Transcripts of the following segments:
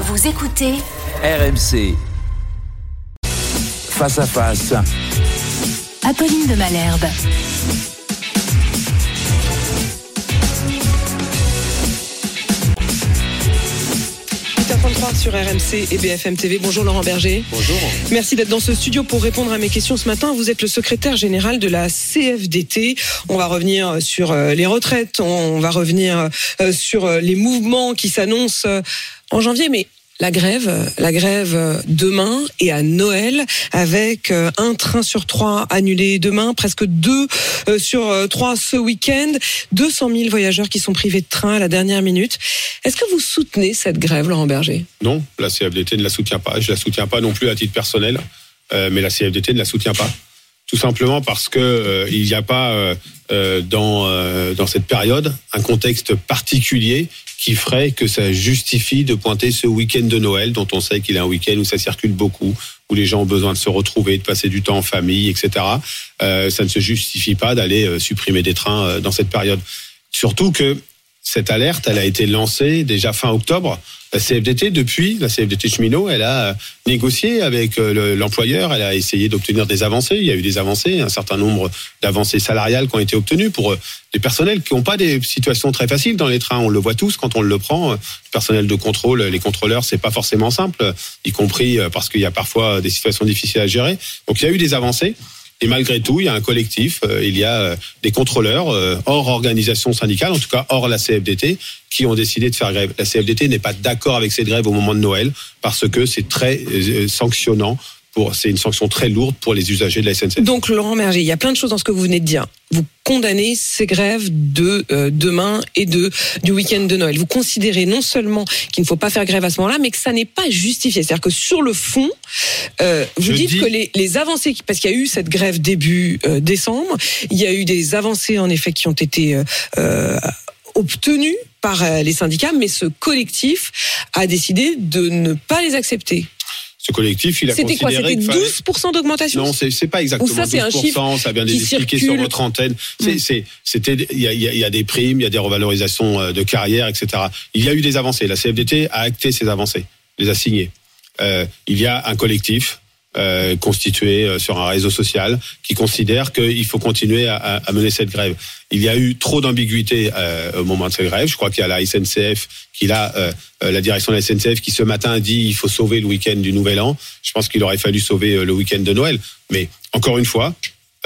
Vous écoutez RMC. Face à face. Apolline de Malherbe. 8h33 sur RMC et BFM TV. Bonjour Laurent Berger. Bonjour. Merci d'être dans ce studio pour répondre à mes questions ce matin. Vous êtes le secrétaire général de la CFDT. On va revenir sur euh, les retraites, on va revenir euh, sur euh, les mouvements qui s'annoncent en janvier, mais la grève, la grève demain et à Noël avec un train sur trois annulé demain, presque deux sur trois ce week-end, 200 000 voyageurs qui sont privés de train à la dernière minute. Est-ce que vous soutenez cette grève, Laurent Berger? Non, la CFDT ne la soutient pas. Je la soutiens pas non plus à titre personnel, euh, mais la CFDT ne la soutient pas. Tout simplement parce que euh, il n'y a pas euh, euh, dans euh, dans cette période un contexte particulier qui ferait que ça justifie de pointer ce week-end de Noël, dont on sait qu'il est un week-end où ça circule beaucoup, où les gens ont besoin de se retrouver, de passer du temps en famille, etc. Euh, ça ne se justifie pas d'aller euh, supprimer des trains dans cette période. Surtout que cette alerte, elle a été lancée déjà fin octobre. La CFDT, depuis, la CFDT cheminot, elle a négocié avec euh, le- l'employeur, elle a essayé d'obtenir des avancées. Il y a eu des avancées, un certain nombre d'avancées salariales qui ont été obtenues pour euh, les personnels qui n'ont pas des situations très faciles dans les trains. On le voit tous quand on le prend. euh, Le personnel de contrôle, les contrôleurs, c'est pas forcément simple, y compris euh, parce qu'il y a parfois des situations difficiles à gérer. Donc il y a eu des avancées. Et malgré tout, il y a un collectif, euh, il y a euh, des contrôleurs euh, hors organisation syndicale, en tout cas hors la CFDT, qui ont décidé de faire grève. La CFDT n'est pas d'accord avec cette grève au moment de Noël parce que c'est très sanctionnant. Pour, c'est une sanction très lourde pour les usagers de la SNCF. Donc Laurent Berger, il y a plein de choses dans ce que vous venez de dire. Vous condamnez ces grèves de euh, demain et de du week-end de Noël. Vous considérez non seulement qu'il ne faut pas faire grève à ce moment-là, mais que ça n'est pas justifié. C'est-à-dire que sur le fond, euh, vous Je dites dis- que les, les avancées, parce qu'il y a eu cette grève début euh, décembre, il y a eu des avancées en effet qui ont été obtenues par les syndicats, mais ce collectif a décidé de ne pas les accepter. Ce collectif, il a C'était quoi considéré C'était qu'il fallait- 12% d'augmentation Non, c'est c'est pas exactement ça, c'est un 12%, chiffre ça vient de qui l'expliquer circule. sur votre antenne. C'est, Mm. c'est, c'était, il y a, y a des primes, il y a des revalorisations euh, de carrière, etc. Il y a eu des avancées. La CFDT a acté ces avancées, les a signées. Euh, il y a un collectif euh, constitué euh, sur un réseau social qui considère qu'il faut continuer à, mener cette grève. Il y a eu trop d'ambiguïté euh, au moment de cette grève. Je crois qu'il y a la SNCF, qui a euh, la direction de la SNCF qui ce matin a dit il faut sauver le week-end du Nouvel An. Je pense qu'il aurait fallu sauver le week-end de Noël. Mais encore une fois,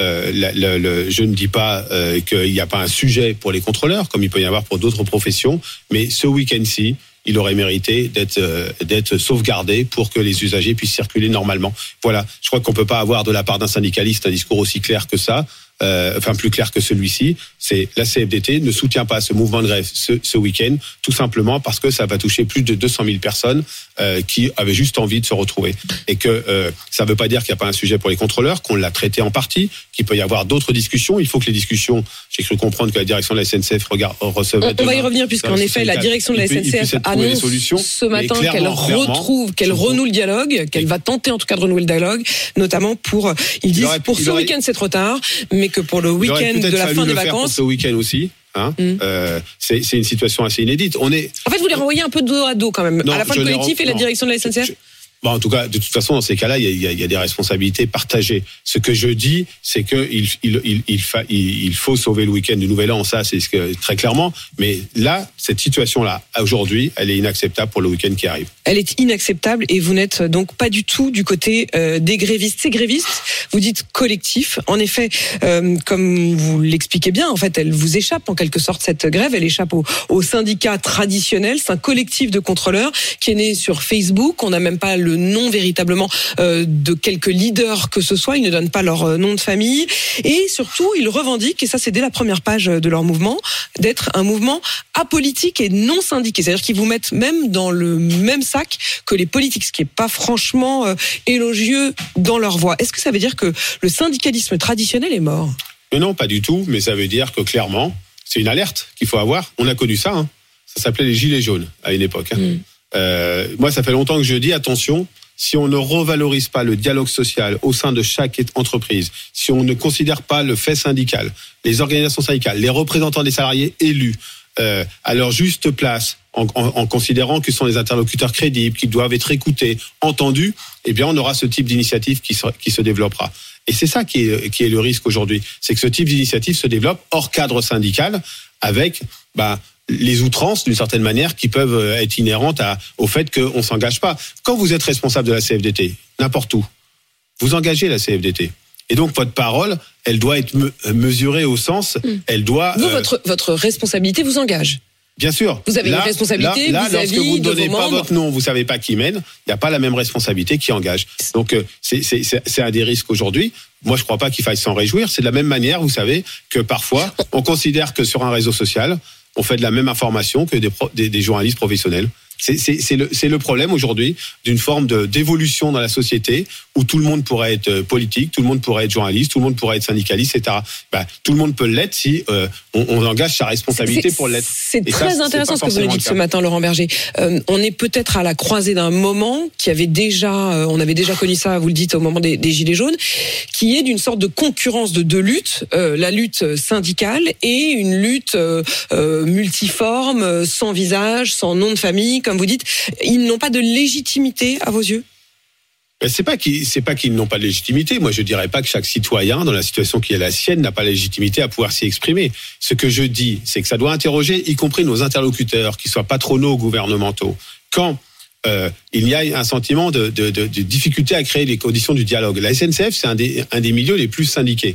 je ne dis pas qu'il n'y a pas un sujet pour les contrôleurs, comme il peut y avoir pour d'autres professions, mais ce week-end-ci, il aurait mérité d'être euh, d'être sauvegardé pour que les usagers puissent circuler normalement. Voilà, je crois qu'on peut pas avoir de la part d'un syndicaliste un discours aussi clair que ça. Euh, enfin plus clair que celui-ci, c'est la CFDT ne soutient pas ce mouvement de grève ce, ce week-end, tout simplement parce que ça va toucher plus de 200 000 personnes euh, qui avaient juste envie de se retrouver. Et que euh, ça ne veut pas dire qu'il n'y a pas un sujet pour les contrôleurs, qu'on l'a traité en partie, qu'il peut y avoir d'autres discussions. Il faut que les discussions, j'ai cru comprendre que la direction de la SNCF regarde, recevait On, on va y revenir puisqu'en effet la direction de la SNCF annonce ce matin qu'elle retrouve, qu'elle renoue le dialogue, qu'elle va tenter en tout cas de renouer le dialogue, notamment pour ils disent aurait- pour ce aurait- week-end c'est trop tard, mais que pour le week-end de la fin des faire pour vacances. ce week-end aussi. Hein Mm. Euh, c'est une situation assez inédite. On est En fait, vous les renvoyez un peu dos à dos quand même, Non, à la fois le collectif et la direction de la SNCF. Je- En tout cas, de toute façon, dans ces cas-là, il y a, des responsabilités partagées. Ce que je dis, c'est que il, il, il, il, fa- il- il faut sauver le week-end du Nouvel An, ça, c'est très clairement. Mais là, cette situation-là, aujourd'hui, elle est inacceptable pour le week-end qui arrive. Elle est inacceptable et vous n'êtes donc pas du tout du côté euh, des grévistes. Ces grévistes, vous dites collectif. En effet, euh, comme vous l'expliquez bien, en fait, elle vous échappe en quelque sorte cette grève. Elle échappe au syndicat traditionnel. C'est un collectif de contrôleurs qui est né sur Facebook. On n'a même pas le le nom véritablement euh, de quelques leaders que ce soit. Ils ne donnent pas leur euh, nom de famille. Et surtout, ils revendiquent, et ça c'est dès la première page de leur mouvement, d'être un mouvement apolitique et non syndiqué. C'est-à-dire qu'ils vous mettent même dans le même sac que les politiques, ce qui n'est pas franchement euh, élogieux dans leur voix. Est-ce que ça veut dire que le syndicalisme traditionnel est mort? Non, pas du tout. Mais ça veut dire que clairement, c'est une alerte qu'il faut avoir. On a connu ça. hein. Ça s'appelait les gilets jaunes à une époque. hein. Mm. Euh, moi, ça fait longtemps que je dis attention. Si on ne revalorise pas le dialogue social au sein de chaque entreprise, si on ne considère pas le fait syndical, les organisations syndicales, les représentants des salariés élus euh, à leur juste place, en, considérant qu'ils sont des interlocuteurs crédibles, qu'ils doivent être écoutés, entendus, eh bien, on aura ce type d'initiative qui se, développera. Et c'est ça qui est, le risque aujourd'hui, c'est que ce type d'initiative se développe hors cadre syndical, avec bah, les outrances d'une certaine manière qui peuvent euh, être inhérentes à, au fait qu'on s'engage pas. Quand vous êtes responsable de la CFDT, n'importe où, vous engagez la CFDT. Et donc votre parole, elle doit être me- mesurée au sens, elle doit. Vous, euh, votre, votre responsabilité vous engage. Bien sûr. Vous avez une responsabilité Là, lorsque vous ne donnez pas membres. votre nom, vous savez pas qui mène, il n'y a pas la même responsabilité qui engage. Donc euh, c'est- un des risques aujourd'hui. Moi, je crois pas qu'il faille s'en réjouir. C'est de la même manière, vous savez, que parfois, on considère que sur un réseau social, on fait de la même information que des, journalistes professionnels. C'est- le, problème aujourd'hui d'une forme d'évolution dans la société où tout le monde pourrait être euh, politique, tout le monde pourrait être journaliste, tout le monde pourrait être syndicaliste, etc. Bah, tout le monde peut l'être si euh, on, on engage sa responsabilité pour l'être. C'est ça, très intéressant ce que vous nous dites ce matin, Laurent Berger. Euh, on est peut-être à la croisée d'un moment qui avait déjà, euh, on avait déjà connu ça, vous le dites, au moment des, des Gilets jaunes, qui est d'une sorte de concurrence de deux luttes, la lutte syndicale et une lutte multiforme, sans visage, sans nom de famille, comme vous dites. Ils n'ont pas de légitimité à vos yeux? Ben, C'est pas qu'ils c'est pas qu'ils n'ont pas de légitimité. Moi, je dirais pas que chaque citoyen, dans la situation qui est la sienne, n'a pas la légitimité à pouvoir s'y exprimer. Ce que je dis, c'est que ça doit interroger, y compris nos interlocuteurs, qui soient patronaux ou gouvernementaux. Quand euh, il y a un sentiment de, difficulté à créer les conditions du dialogue. La SNCF, c'est un des milieux les plus syndiqués,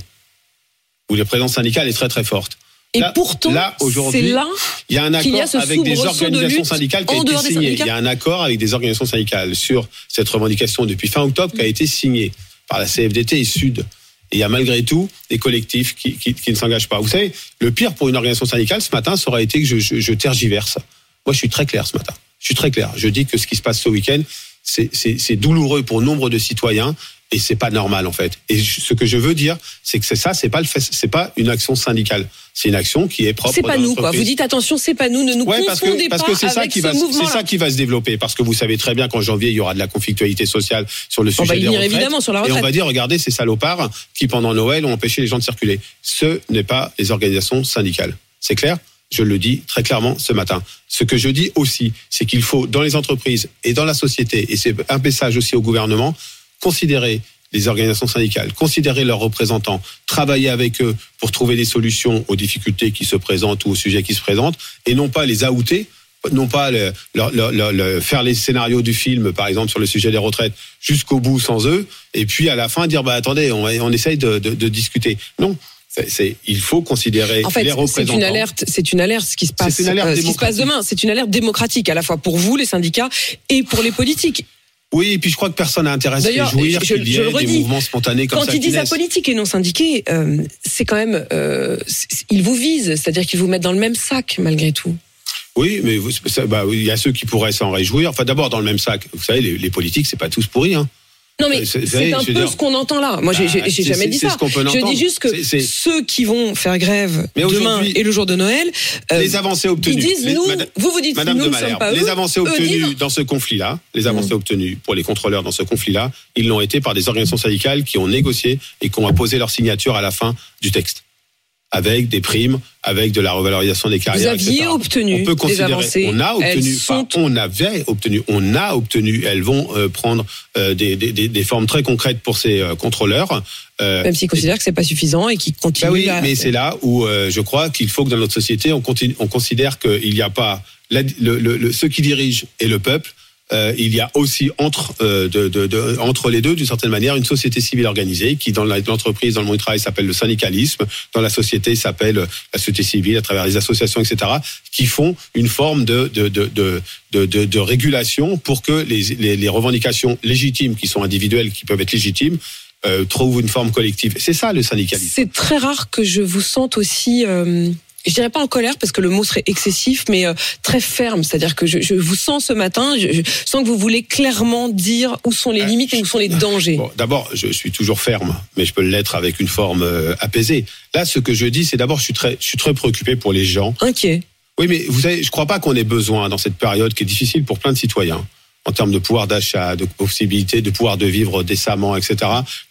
où la présence syndicale est très très forte. Et Là- pourtant, là, aujourd'hui, c'est là Il y a un a accord avec des de organisations syndicales qui a été signé. Il y a un accord avec des organisations syndicales sur cette revendication depuis fin octobre qui a été signé par la CFDT et Sud. Et il y a malgré tout des collectifs qui, qui, qui ne s'engagent pas. Vous savez, le pire pour une organisation syndicale ce matin, ça aurait été que je, je, je tergiverse. Moi, je suis très clair ce matin. Je suis très clair. Je dis que ce qui se passe ce week-end, c'est douloureux pour nombre de citoyens et c'est pas normal en fait. Et ce que je veux dire, c'est que c'est ça, c'est pas le c'est pas une action syndicale. C'est une action qui est propre. c'est pas nous quoi. Vous dites attention, c'est pas nous, ne nous Ouais, parce confondez que parce que c'est ça qui ce va c'est mouvement-là. ça qui va se développer parce que vous savez très bien qu'en janvier il y aura de la conflictualité sociale sur le On sujet va y des retraites. évidemment sur la Et on retraite. va dire regardez ces salopards qui pendant Noël ont empêché les gens de circuler. Ce n'est pas les organisations syndicales. C'est clair? Je le dis très clairement ce matin. Ce que je dis aussi, c'est qu'il faut dans les entreprises et dans la société et c'est un message aussi au gouvernement considérer les organisations syndicales, considérer leurs représentants, travailler avec eux pour trouver des solutions aux difficultés qui se présentent ou aux sujets qui se présentent, et non pas les outer, non pas le- faire les scénarios du film, par exemple sur le sujet des retraites, jusqu'au bout sans eux, et puis à la fin dire bah attendez, on, on essaye de, de- de discuter. Non, c'est, c'est- il faut considérer En fait, les c'est représentants. une alerte, c'est une alerte ce qui se passe, C'est une alerte euh, ce qui se passe demain. C'est une alerte démocratique à la fois pour vous, les syndicats, et pour les politiques. Oui, et puis je crois que personne n'a intérêt à se réjouir qu'il y ait des mouvements spontanés comme Quand ça. ils qui disent naissent. apolitique et non syndiqué, euh, c'est quand même, euh, ils vous visent, c'est-à-dire qu'ils vous mettent dans le même sac malgré tout. Oui, mais vous- ça, bah, il y a ceux qui pourraient s'en réjouir. Enfin, d'abord dans le même sac. Vous savez, les, les politiques, c'est pas tous pourris. Hein. Non mais Euh, c'est- un peu dire- ce qu'on entend là. Moi, j'ai Bah, jamais dit ça. ce peut Je dis juste que ceux qui vont faire grève demain et le jour de Noël, euh, les avancées obtenues. ils disent Les- nous, Madame- vous vous dites Madame nous de ne sommes Malherbe, pas les avancées Eux obtenues dans ce conflit-là, les avancées Mm. obtenues pour les contrôleurs dans ce conflit-là, ils l'ont été par des organisations syndicales qui ont négocié et qui ont apposé leur signature à la fin du texte, avec des primes, avec de la revalorisation des Vous carrières. aviez etc. obtenu on peut des considérer, avancées. on a obtenu, sont pas on avait obtenu, on a obtenu. Elles vont euh, prendre euh, des, des, des, des formes très concrètes pour ces euh, contrôleurs. Même s'ils considèrent que c'est pas suffisant et qu'ils continuent. bah oui, à- mais c'est là où je crois qu'il faut que dans notre société, on, continue, on considère qu'il n'y a pas la- le, le- le- ceux qui dirigent et le peuple euh, il y a aussi entre euh, entre les deux, d'une certaine manière, une société civile organisée qui, dans l'entreprise, dans le monde du travail, s'appelle le syndicalisme, dans la société s'appelle la société civile à travers les associations, etc., qui font une forme de de, de, de, régulation pour que les, les, revendications légitimes, qui sont individuelles, qui peuvent être légitimes, euh, trouvent une forme collective. C'est ça le syndicalisme. C'est très rare que je vous sente aussi. euh, je dirais pas en colère parce que le mot serait excessif, mais euh, très ferme. C'est-à-dire que je, je vous sens ce matin, je, je sens que vous voulez clairement dire où sont les limites et où sont les dangers. Bon, d'abord, je suis toujours ferme, mais je peux l'être avec une forme euh, apaisée. Là, ce que je dis, c'est d'abord, je suis très, je suis très préoccupé pour les gens. Inquiet. Oui, mais vous savez, je crois pas qu'on ait besoin dans cette période qui est difficile pour plein de citoyens en termes de pouvoir d'achat, de possibilité de pouvoir de vivre décemment, etc.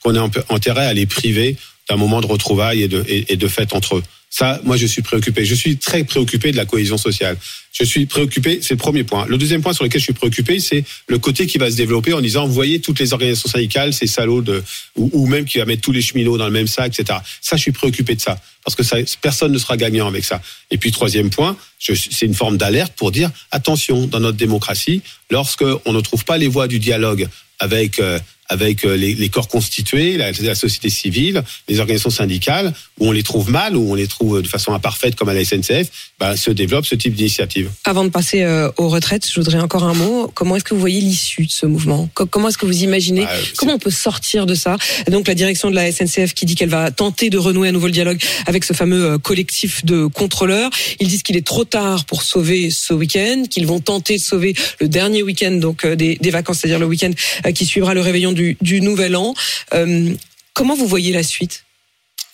Qu'on ait intérêt à les priver d'un moment de retrouvailles et de, et, et de fête entre eux. Ça, moi, je suis préoccupé. Je suis très préoccupé de la cohésion sociale. Je suis préoccupé, c'est le premier point. Le deuxième point sur lequel je suis préoccupé, c'est le côté qui va se développer en disant, vous voyez, toutes les organisations syndicales, ces salauds de, ou, même qui va mettre tous les cheminots dans le même sac, etc. Ça, je suis préoccupé de ça. Parce que ça, personne ne sera gagnant avec ça. Et puis, troisième point, c'est une forme d'alerte pour dire, attention, dans notre démocratie, lorsque on ne trouve pas les voies du dialogue avec, euh, avec euh, les, les corps constitués, la, la société civile, les organisations syndicales, où on les trouve mal, où on les trouve de façon imparfaite comme à la SNCF, ben, se développe ce type d'initiative. Avant de passer euh, aux retraites, je voudrais encore un mot. Comment est-ce que vous voyez l'issue de ce mouvement? Co- Comment est-ce que vous imaginez? Bah, Comment on peut sortir de ça? Donc la direction de la SNCF qui dit qu'elle va tenter de renouer à nouveau le dialogue avec ce fameux euh, collectif de contrôleurs. Ils disent qu'il est trop tard pour sauver ce week-end, qu'ils vont tenter de sauver le dernier week-end donc euh, des, des vacances, c'est-à-dire le week-end euh, qui suivra le réveillon du, Nouvel An. Euh, comment vous voyez la suite?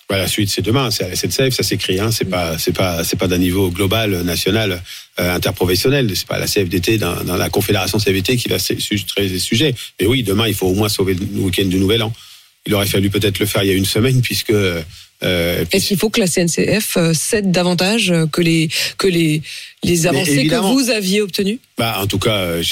Bah, la suite, c'est demain, c'est à la SNCF, ça s'écrit. Hein, c'est pas, c'est pas, c'est pas d'un niveau global, euh, national, euh, interprofessionnel. C'est pas la CFDT, dans, la confédération CFDT qui va traiter ces sujets. Mais oui, demain, il faut au moins sauver le week-end du Nouvel An. Il aurait fallu peut-être le faire il y a une semaine, puisque. Euh, Est-ce qu'il faut que la CNCF euh, cède davantage que les que les les avancées que vous aviez obtenues? Bah, en tout cas, euh,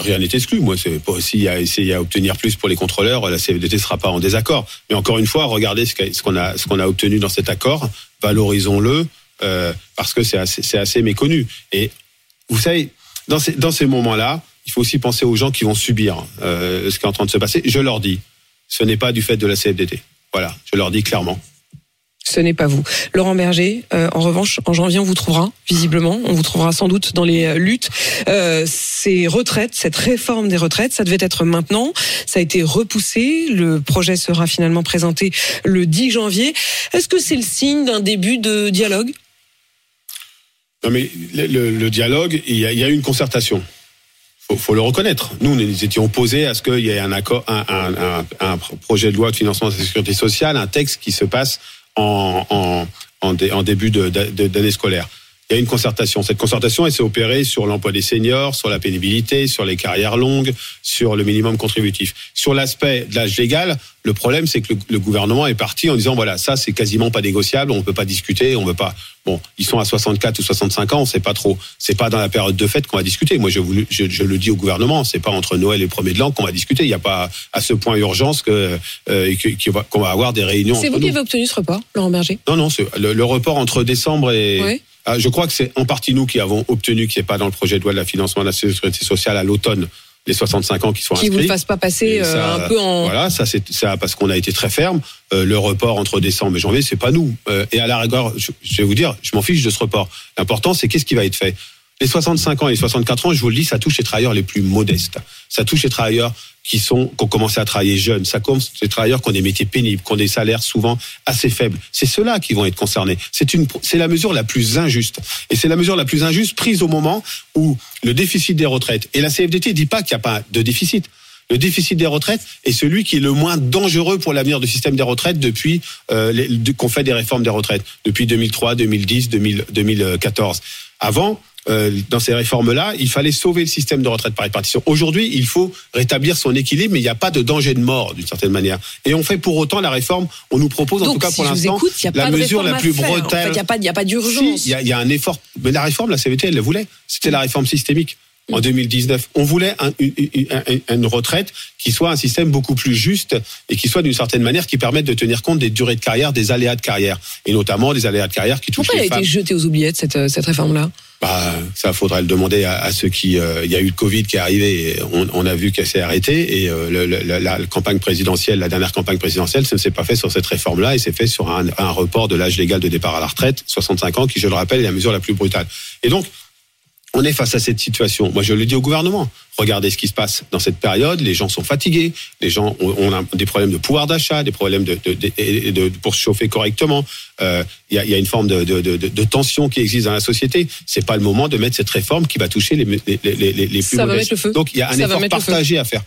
rien n'est exclu. Moi, pas aussi à essayer à obtenir plus pour les contrôleurs. La CFDT sera pas en désaccord. Mais encore une fois, regardez ce qu'on a, ce qu'on a obtenu dans cet accord. Valorisons-le euh, parce que c'est assez, méconnu. Et vous savez, dans ces, dans ces moments-là, il faut aussi penser aux gens qui vont subir euh, ce qui est en train de se passer. Je leur dis, ce n'est pas du fait de la CFDT. Voilà, je leur dis clairement. Ce n'est pas vous. Laurent Berger, euh, en revanche, en janvier, on vous trouvera, visiblement. On vous trouvera sans doute dans les euh, luttes. Euh, ces retraites, cette réforme des retraites, ça devait être maintenant. Ça a été repoussé. Le projet sera finalement présenté le 10 janvier. Est-ce que c'est le signe d'un début de dialogue? Non, mais le, dialogue, il y, a, eu une concertation. Faut, faut le reconnaître. Nous, nous étions opposés à ce qu'il y ait un accord, un projet de loi de financement de la sécurité sociale, un texte qui se passe en, en, en, dé- en début d'année scolaire. Il y a une concertation. Cette concertation, elle s'est opérée sur l'emploi des seniors, sur la pénibilité, sur les carrières longues, sur le minimum contributif. Sur l'aspect de l'âge légal, le problème, c'est que le, le gouvernement est parti en disant voilà, ça, c'est quasiment pas négociable, on peut pas discuter, on veut pas. Bon, ils sont à 64 ou 65 ans, on sait pas trop. C'est pas dans la période de fête qu'on va discuter. Moi, je, vous le- je, je le dis au gouvernement, c'est pas entre Noël et le premier de l'an qu'on va discuter. Il n'y a pas à ce point urgence que euh, qu'on va avoir des réunions. C'est vous qui avez obtenu ce report, Laurent Berger? Non, non, le, le report entre décembre et. Oui. Ah, je crois que c'est en partie nous qui avons obtenu qu'il n'y ait pas dans le projet de loi de la financement de la sécurité sociale à l'automne les 65 ans qui sont Qui inscrits. vous fasse pas passer euh, ça, un peu en... Voilà, ça c'est ça parce qu'on a été très ferme. Euh, le report entre décembre et janvier, c'est pas nous. Euh, et à la rigueur, je, je vais vous dire, je m'en fiche de ce report. L'important, c'est qu'est-ce qui va être fait. Les 65 ans et les 64 ans, je vous le dis, ça touche les travailleurs les plus modestes. Ça touche les travailleurs qui sont qui ont commencé à travailler jeunes. Ça commence les travailleurs qui ont des métiers pénibles, qui ont des salaires souvent assez faibles. C'est ceux-là qui vont être concernés. C'est une c'est la mesure la plus injuste. Et c'est la mesure la plus injuste prise au moment où le déficit des retraites et la CFDT dit pas qu'il n'y a pas de déficit. Le déficit des retraites est celui qui est le moins dangereux pour l'avenir du système des retraites depuis euh, qu'on fait des réformes des retraites depuis 2003, 2010, 2000, 2014. Avant, euh, dans ces réformes-là, il fallait sauver le système de retraite par répartition. Aujourd'hui, il faut rétablir son équilibre, mais il n'y a pas de danger de mort d'une certaine manière. Et on fait pour autant la réforme. On nous propose en Donc, tout cas si pour l'instant a la mesure la plus faire. En fait, brutale. il n'y a pas, il a Si, d'urgence. il y, a- y a un effort. Mais la réforme, la CVT, elle la voulait. C'était la réforme systémique. En 2019, on voulait un- une, une- une- une retraite qui soit un système beaucoup plus juste et qui soit d'une certaine manière qui permette de tenir compte des durées de carrière, des aléas de carrière, et notamment des aléas de carrière qui touchent Pourquoi elle a les femmes. été jetée aux oubliettes, cette, euh, cette réforme-là? Bah, ça faudrait le demander à, ceux qui. euh, Il y a eu le Covid qui est arrivé, et on, a vu qu'elle s'est arrêtée. Et euh, le- la, campagne présidentielle, la dernière campagne présidentielle, ça ne s'est pas fait sur cette réforme-là, et c'est fait sur un, un report de l'âge légal de départ à la retraite, 65 ans, qui, je le rappelle, est la mesure la plus brutale. Et donc, on est face à cette situation. Moi, je le dis au gouvernement. Regardez ce qui se passe dans cette période. Les gens sont fatigués. Les gens ont, des problèmes de pouvoir d'achat, des problèmes de, de, de- et de- pour se chauffer correctement. Euh, Il y, a, il y a une forme de, tension qui existe dans la société. C'est pas le moment de mettre cette réforme qui va toucher les, les, les, les, plus Ça va le feu. Donc, il y a un Ça effort partagé à faire.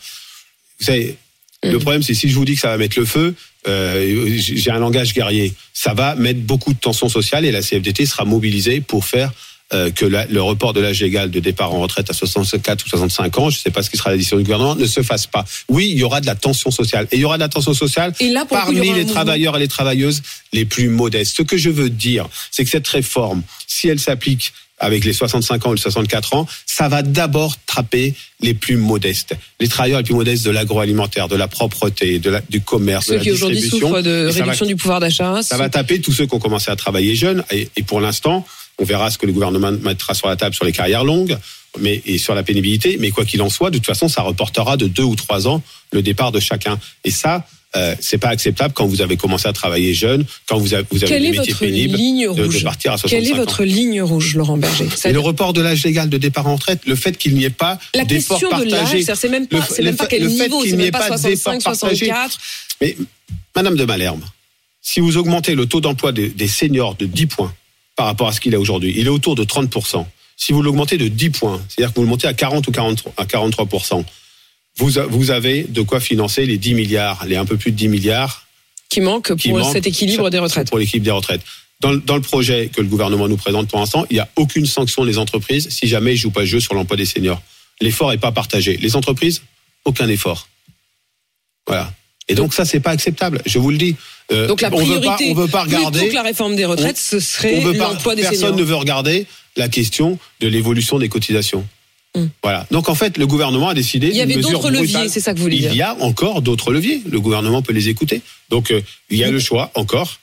Vous savez, le Mm. problème, c'est si je vous dis que ça va mettre le feu, euh, j'ai un langage guerrier. Ça va mettre beaucoup de tensions sociales et la CFDT sera mobilisée pour faire euh, que la- le report de l'âge légal de départ en retraite à 64 ou 65 ans, je ne sais pas ce qui sera la décision du gouvernement, ne se fasse pas. Oui, il y aura de la tension sociale. Et il y aura de la tension sociale Et là, parmi les travailleurs et les travailleuses les plus modestes. Ce que je veux dire, c'est que cette réforme, si elle s'applique avec les 65 ans ou les 64 ans, ça va d'abord trapper les plus modestes. Les travailleurs les plus modestes de l'agroalimentaire, de la propreté, de la, du commerce, Ceux de la qui aujourd'hui souffrent de ça va- réduction du pouvoir d'achat. ça va taper tous ceux qui ont commencé à travailler jeunes. Et, et pour l'instant, on verra ce que le gouvernement mettra sur la table sur les carrières longues mais, et sur la pénibilité. Mais quoi qu'il en soit, de toute façon, ça reportera de deux ou trois ans le départ de chacun. Et ça, euh, c'est pas acceptable quand vous avez commencé à travailler jeune, quand vous avez, vous avez Quelle des est métiers votre pénibles, ligne de, de rouge? partir à 65 Quelle est ans. votre ligne rouge, Laurent Berger? Ça- Et le report de l'âge légal de départ en retraite, le fait qu'il n'y ait pas La question de l'âge, c'est même pas, même le pas quel le niveau, qu'il c'est n'y ait même pas pas d'effort 65, partagé. 64. Mais, Madame de Malherbe, si vous augmentez le taux d'emploi des, des seniors de 10 points par rapport à ce qu'il est aujourd'hui, il est autour de 30%. Si vous l'augmentez de 10 points, c'est-à-dire que vous le montez à 40 ou 43, à 43%, vous, a- vous avez de quoi financer les 10 milliards, les un peu plus de 10 milliards Qui manque qui pour manquent cet équilibre des retraites. Pour l'équilibre des retraites. Dans, le- dans le projet que le gouvernement nous présente pour l'instant, il n'y a aucune sanction des entreprises si jamais ils jouent pas le jeu sur l'emploi des seniors. L'effort n'est pas partagé. Les entreprises, aucun effort. Voilà. Et donc, ça, c'est pas acceptable. Je vous le dis. Euh, Donc la on veut pas, priorité, on veut pas regarder. plutôt que la réforme des retraites, ce serait l'emploi des personne seniors. ne veut regarder la question de l'évolution des cotisations. Hum. Voilà. Donc en fait, le gouvernement a décidé. Il y avait d'autres leviers, c'est ça que vous voulez Il dire. y a encore d'autres leviers. Le gouvernement peut les écouter. Donc euh, il y a le choix encore.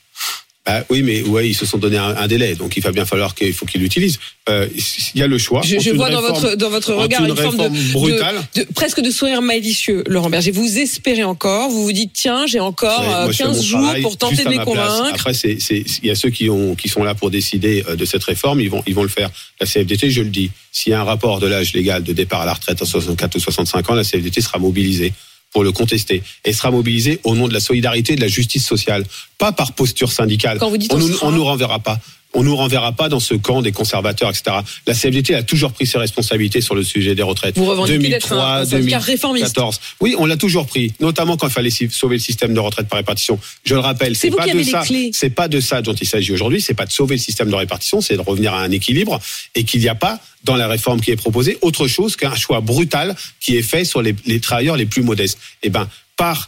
Bah, oui, mais ouais, ils se sont donné un, un délai, donc il va bien falloir qu'il faut qu'ils l'utilisent. Euh, il y a le choix. Je, vois dans votre, dans votre regard une une forme de, brutale. de- de- presque de sourire malicieux, Laurent Berger. Vous espérez encore, vous vous dites, tiens, j'ai encore Ouais, euh, moi, je fais 15 mon jours travail pour tenter de les ma place. convaincre. Après, il y a ceux qui ont, qui sont là pour décider euh, de cette réforme, ils vont, ils vont le faire. La CFDT, je le dis, s'il y a un rapport de l'âge légal de départ à la retraite à 64 ou 65 ans, la CFDT sera mobilisée pour le contester et sera mobilisée au nom de la solidarité et de la justice sociale, pas par posture syndicale. Quand vous dites on, on nous, sera- on nous renverra pas. On nous renverra pas dans ce camp des conservateurs, etc. La CFDT a toujours pris ses responsabilités sur le sujet des retraites. Vous revendiquez d'être un- un syndicat réformiste. 2014. Oui, on l'a toujours pris, notamment quand il fallait sauver le système de retraite par répartition. Je le rappelle, C'est pas de ça. C'est pas de ça dont il s'agit aujourd'hui. C'est pas de sauver le système de répartition, c'est de revenir à un équilibre et qu'il n'y a pas dans la réforme qui est proposée autre chose qu'un choix brutal qui est fait sur les, les travailleurs les plus modestes. Eh ben, par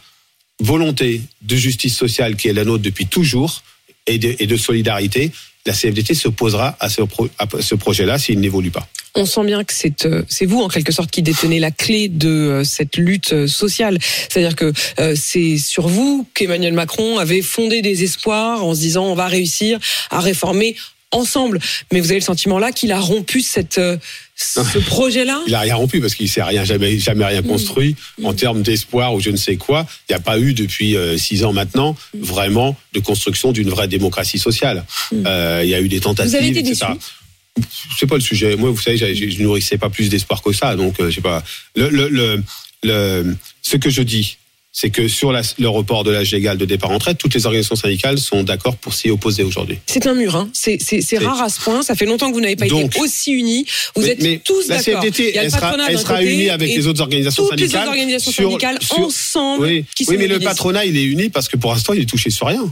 volonté de justice sociale qui est la nôtre depuis toujours et de, et de solidarité, la CFDT s'opposera à ce, projet-là s'il n'évolue pas. On sent bien que c'est euh, vous en quelque sorte qui détenez la clé de euh, cette lutte euh, sociale. C'est-à-dire que c'est sur vous qu'Emmanuel Macron avait fondé des espoirs en se disant on va réussir à réformer ensemble. Mais vous avez le sentiment là qu'il a rompu cette euh, ce projet-là? Il a rien rompu parce qu'il s'est rien jamais jamais rien construit en termes d'espoir ou je ne sais quoi. Il n'y a pas eu depuis euh, six ans maintenant vraiment de construction d'une vraie démocratie sociale. Euh, il y a eu des tentatives, Vous avez été etc. déçu? C'est pas le sujet. Moi, vous savez, je nourrissais pas plus d'espoir que ça, donc je sais pas. Le, le, le, le- ce que je dis, c'est que sur la- le report de l'âge légal de départ en retraite, toutes les organisations syndicales sont d'accord pour s'y opposer aujourd'hui. C'est un mur, hein. c'est rare à ce point. Ça fait longtemps que vous n'avez pas Donc- été aussi unis. Vous mais, êtes mais tous la d'accord. CFDT, Il y a le elle sera, elle sera unie avec les autres organisations toutes les syndicales. autres organisations syndicales sur- ensemble Oui, qui se oui mais le patronat, il est uni parce que pour l'instant, il est touché sur rien.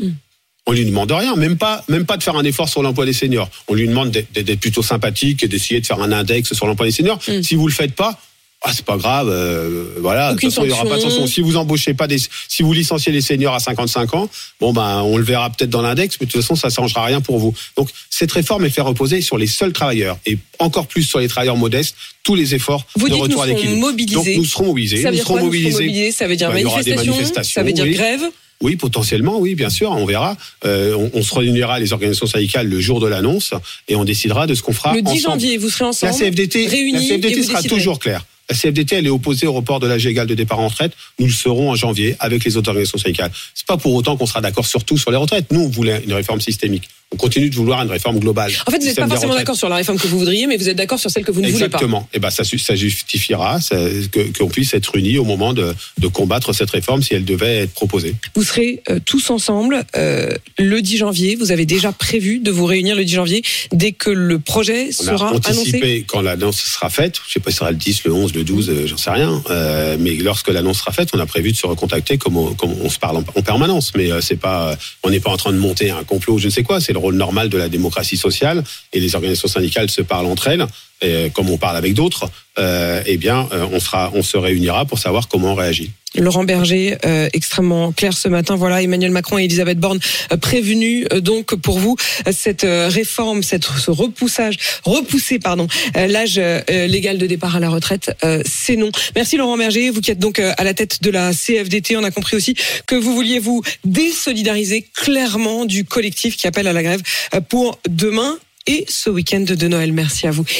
Hmm. On lui demande rien, même pas, même pas de faire un effort sur l'emploi des seniors. On lui demande d'être d'être plutôt sympathique et d'essayer de faire un index sur l'emploi des seniors. Hmm. Si vous le faites pas, ah, c'est pas grave, euh, voilà. De toute façon, il y aura pas de sanction. Si vous embauchez pas des, si vous licenciez les seniors à 55 ans, bon ben, on le verra peut-être dans l'index, mais de toute façon, ça changera rien pour vous. Donc, cette réforme est fait reposer sur les seuls travailleurs et encore plus sur les travailleurs modestes, tous les efforts Vous de dites retour à nous serons l'équilibre. mobilisés. Donc, nous serons mobilisés. Ça veut nous dire serons quoi, nous serons mobilisés? mobilisés Ça veut dire des manifestation, ça veut dire oui. grève? Oui, potentiellement, oui, bien sûr, on verra. Euh, on, on se réunira les organisations syndicales le jour de l'annonce et on décidera de ce qu'on fera Le 10 ensemble. janvier, vous serez La ensemble CFDT, réunis la et CFDT vous sera déciderez. toujours claire. La CFDT, elle est opposée au report de l'âge égal de départ en retraite. Nous le serons en janvier avec les autres organisations syndicales. C'est pas pour autant qu'on sera d'accord sur tout sur les retraites. Nous, on voulait une réforme systémique. On continue de vouloir une réforme globale. En fait, vous n'êtes pas forcément d'accord sur la réforme que vous voudriez, mais vous êtes d'accord sur celle que vous ne voulez pas. Exactement. Et ben ça, ça justifiera qu'on puisse être unis au moment de, de combattre cette réforme si elle devait être proposée. Vous serez euh, tous ensemble euh, le 10 janvier. Vous avez déjà prévu de vous réunir le 10 janvier dès que le projet On sera a anticipé annoncé. quand l'annonce sera faite. Je sais pas si ce sera le 10, le 11, le 12, euh, j'en sais rien. Euh, mais lorsque l'annonce sera faite, on a prévu de se recontacter comme on, se parle en, en permanence. Mais euh, c'est pas, on n'est pas en train de monter un complot, je ne sais quoi. C'est le rôle normal de la démocratie sociale et les organisations syndicales se parlent entre elles. Comme on parle avec d'autres, euh, eh bien, euh, on sera, on se réunira pour savoir comment on réagit. Laurent Berger, euh, extrêmement clair ce matin. Voilà, Emmanuel Macron et Elisabeth Borne prévenus. Donc pour vous, cette réforme, cette, ce repoussage, repousser pardon, l'âge légal de départ à la retraite, c'est non. Merci Laurent Berger, vous qui êtes donc à la tête de la CFDT. On a compris aussi que vous vouliez vous désolidariser clairement du collectif qui appelle à la grève pour demain et ce week-end de Noël. Merci à vous.